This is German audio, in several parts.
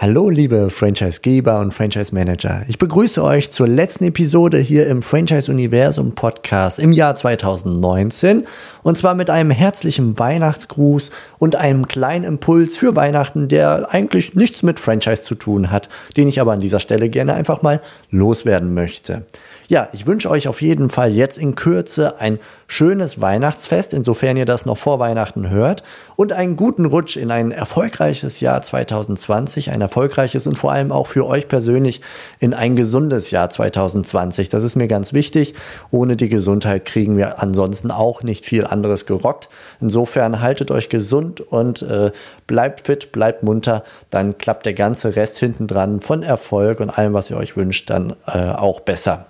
Hallo liebe Franchise-Geber und Franchise-Manager. Ich begrüße euch zur letzten Episode hier im Franchise-Universum Podcast im Jahr 2019 und zwar mit einem herzlichen Weihnachtsgruß und einem kleinen Impuls für Weihnachten, der eigentlich nichts mit Franchise zu tun hat, den ich aber an dieser Stelle gerne einfach mal loswerden möchte. Ja, ich wünsche euch auf jeden Fall jetzt in Kürze ein schönes Weihnachtsfest, insofern ihr das noch vor Weihnachten hört, und einen guten Rutsch in ein erfolgreiches Jahr 2020, ein erfolgreiches und vor allem auch für euch persönlich in ein gesundes Jahr 2020. Das ist mir ganz wichtig. Ohne die Gesundheit kriegen wir ansonsten auch nicht viel anderes gerockt. Insofern haltet euch gesund und äh, bleibt fit, bleibt munter, dann klappt der ganze Rest hinten dran von Erfolg und allem, was ihr euch wünscht, dann äh, auch besser.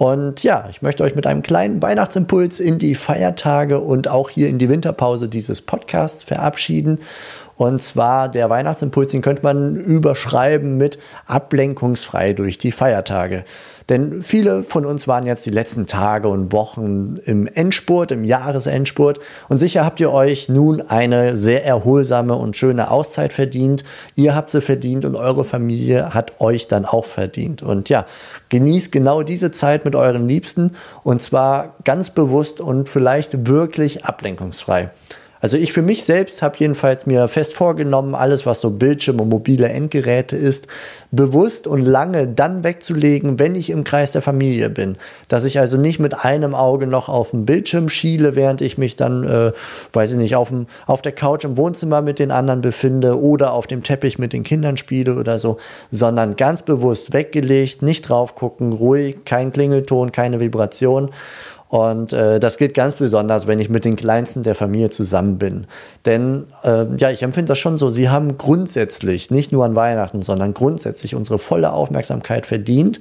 Und ja, ich möchte euch mit einem kleinen Weihnachtsimpuls in die Feiertage und auch hier in die Winterpause dieses Podcasts verabschieden. Und zwar der Weihnachtsimpuls, den könnte man überschreiben mit ablenkungsfrei durch die Feiertage. Denn viele von uns waren jetzt die letzten Tage und Wochen im Endspurt, im Jahresendspurt. Und sicher habt ihr euch nun eine sehr erholsame und schöne Auszeit verdient. Ihr habt sie verdient und eure Familie hat euch dann auch verdient. Und ja, genießt genau diese Zeit mit euren Liebsten und zwar ganz bewusst und vielleicht wirklich ablenkungsfrei. Also ich für mich selbst habe jedenfalls mir fest vorgenommen, alles was so Bildschirm und mobile Endgeräte ist, bewusst und lange dann wegzulegen, wenn ich im Kreis der Familie bin. Dass ich also nicht mit einem Auge noch auf dem Bildschirm schiele, während ich mich dann, äh, weiß ich nicht, auf, dem, auf der Couch im Wohnzimmer mit den anderen befinde oder auf dem Teppich mit den Kindern spiele oder so, sondern ganz bewusst weggelegt, nicht drauf gucken, ruhig, kein Klingelton, keine Vibration und äh, das gilt ganz besonders, wenn ich mit den Kleinsten der Familie zusammen bin. Denn äh, ja, ich empfinde das schon so, sie haben grundsätzlich, nicht nur an Weihnachten, sondern grundsätzlich unsere volle Aufmerksamkeit verdient.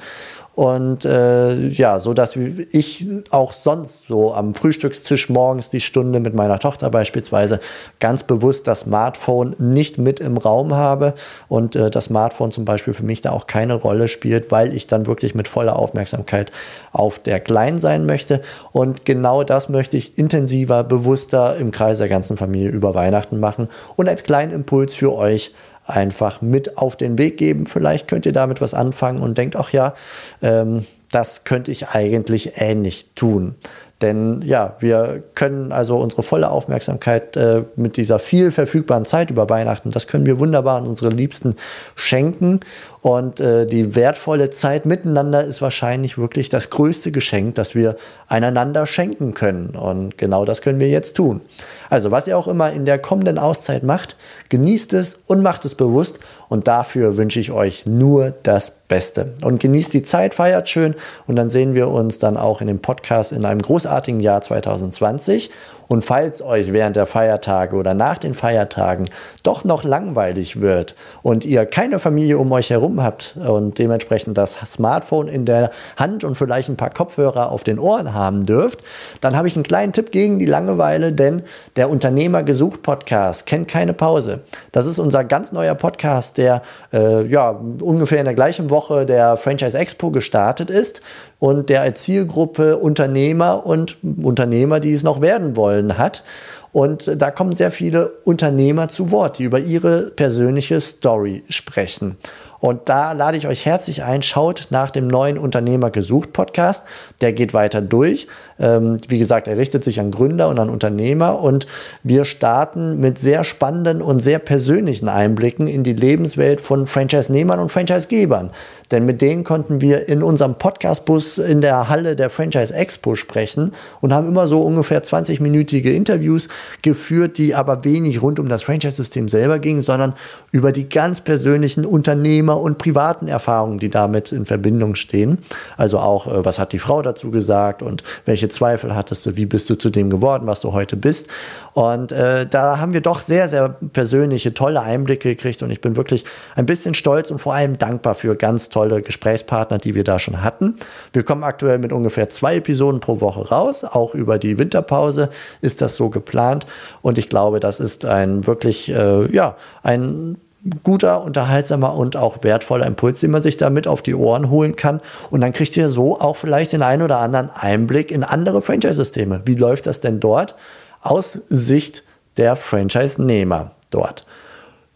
Und äh, ja, so dass ich auch sonst so am Frühstückstisch morgens die Stunde mit meiner Tochter beispielsweise ganz bewusst das Smartphone nicht mit im Raum habe und äh, das Smartphone zum Beispiel für mich da auch keine Rolle spielt, weil ich dann wirklich mit voller Aufmerksamkeit auf der Kleinen sein möchte. Und genau das möchte ich intensiver, bewusster im Kreis der ganzen Familie über Weihnachten machen und als kleinen Impuls für euch einfach mit auf den Weg geben. Vielleicht könnt ihr damit was anfangen und denkt, ach ja, ähm, das könnte ich eigentlich ähnlich tun. Denn ja, wir können also unsere volle Aufmerksamkeit äh, mit dieser viel verfügbaren Zeit über Weihnachten, das können wir wunderbar an unsere Liebsten schenken. Und äh, die wertvolle Zeit miteinander ist wahrscheinlich wirklich das größte Geschenk, das wir einander schenken können. Und genau das können wir jetzt tun. Also was ihr auch immer in der kommenden Auszeit macht, genießt es und macht es bewusst. Und dafür wünsche ich euch nur das Beste. Und genießt die Zeit, feiert schön und dann sehen wir uns dann auch in dem Podcast in einem großartigen Jahr 2020. Und falls euch während der Feiertage oder nach den Feiertagen doch noch langweilig wird und ihr keine Familie um euch herum habt und dementsprechend das Smartphone in der Hand und vielleicht ein paar Kopfhörer auf den Ohren haben dürft, dann habe ich einen kleinen Tipp gegen die Langeweile, denn der Unternehmer gesucht Podcast kennt keine Pause. Das ist unser ganz neuer Podcast, der äh, ja ungefähr in der gleichen Woche der Franchise Expo gestartet ist und der als Zielgruppe Unternehmer und Unternehmer, die es noch werden wollen, hat. Und da kommen sehr viele Unternehmer zu Wort, die über ihre persönliche Story sprechen. Und da lade ich euch herzlich ein, schaut nach dem neuen Unternehmer gesucht Podcast. Der geht weiter durch. Ähm, wie gesagt, er richtet sich an Gründer und an Unternehmer und wir starten mit sehr spannenden und sehr persönlichen Einblicken in die Lebenswelt von Franchise-Nehmern und Franchise-Gebern. Denn mit denen konnten wir in unserem Podcast-Bus in der Halle der Franchise Expo sprechen und haben immer so ungefähr 20-minütige Interviews geführt, die aber wenig rund um das Franchise-System selber gingen, sondern über die ganz persönlichen Unternehmer Unternehmer- und privaten Erfahrungen, die damit in Verbindung stehen. Also auch, äh, was hat die Frau dazu gesagt und welche Zweifel hattest du, wie bist du zu dem geworden, was du heute bist. Und äh, da haben wir doch sehr, sehr persönliche, tolle Einblicke gekriegt und ich bin wirklich ein bisschen stolz und vor allem dankbar für ganz tolle Gesprächspartner, die wir da schon hatten. Wir kommen aktuell mit ungefähr zwei Episoden pro Woche raus, auch über die Winterpause ist das so geplant und ich glaube, das ist ein wirklich, äh, ja, ein guter, unterhaltsamer und auch wertvoller Impuls, den man sich damit auf die Ohren holen kann. Und dann kriegt ihr so auch vielleicht den einen oder anderen Einblick in andere Franchise-Systeme. Wie läuft das denn dort aus Sicht der Franchise-Nehmer dort?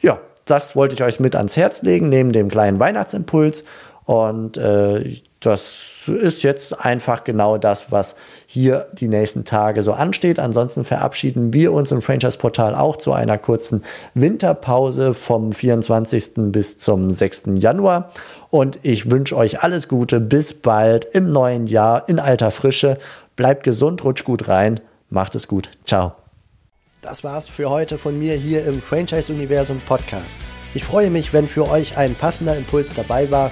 Ja, das wollte ich euch mit ans Herz legen, neben dem kleinen Weihnachtsimpuls. Und äh, das ist jetzt einfach genau das, was hier die nächsten Tage so ansteht. Ansonsten verabschieden wir uns im Franchise-Portal auch zu einer kurzen Winterpause vom 24. bis zum 6. Januar. Und ich wünsche euch alles Gute. Bis bald im neuen Jahr in alter Frische. Bleibt gesund, rutscht gut rein. Macht es gut. Ciao. Das war's für heute von mir hier im Franchise-Universum Podcast. Ich freue mich, wenn für euch ein passender Impuls dabei war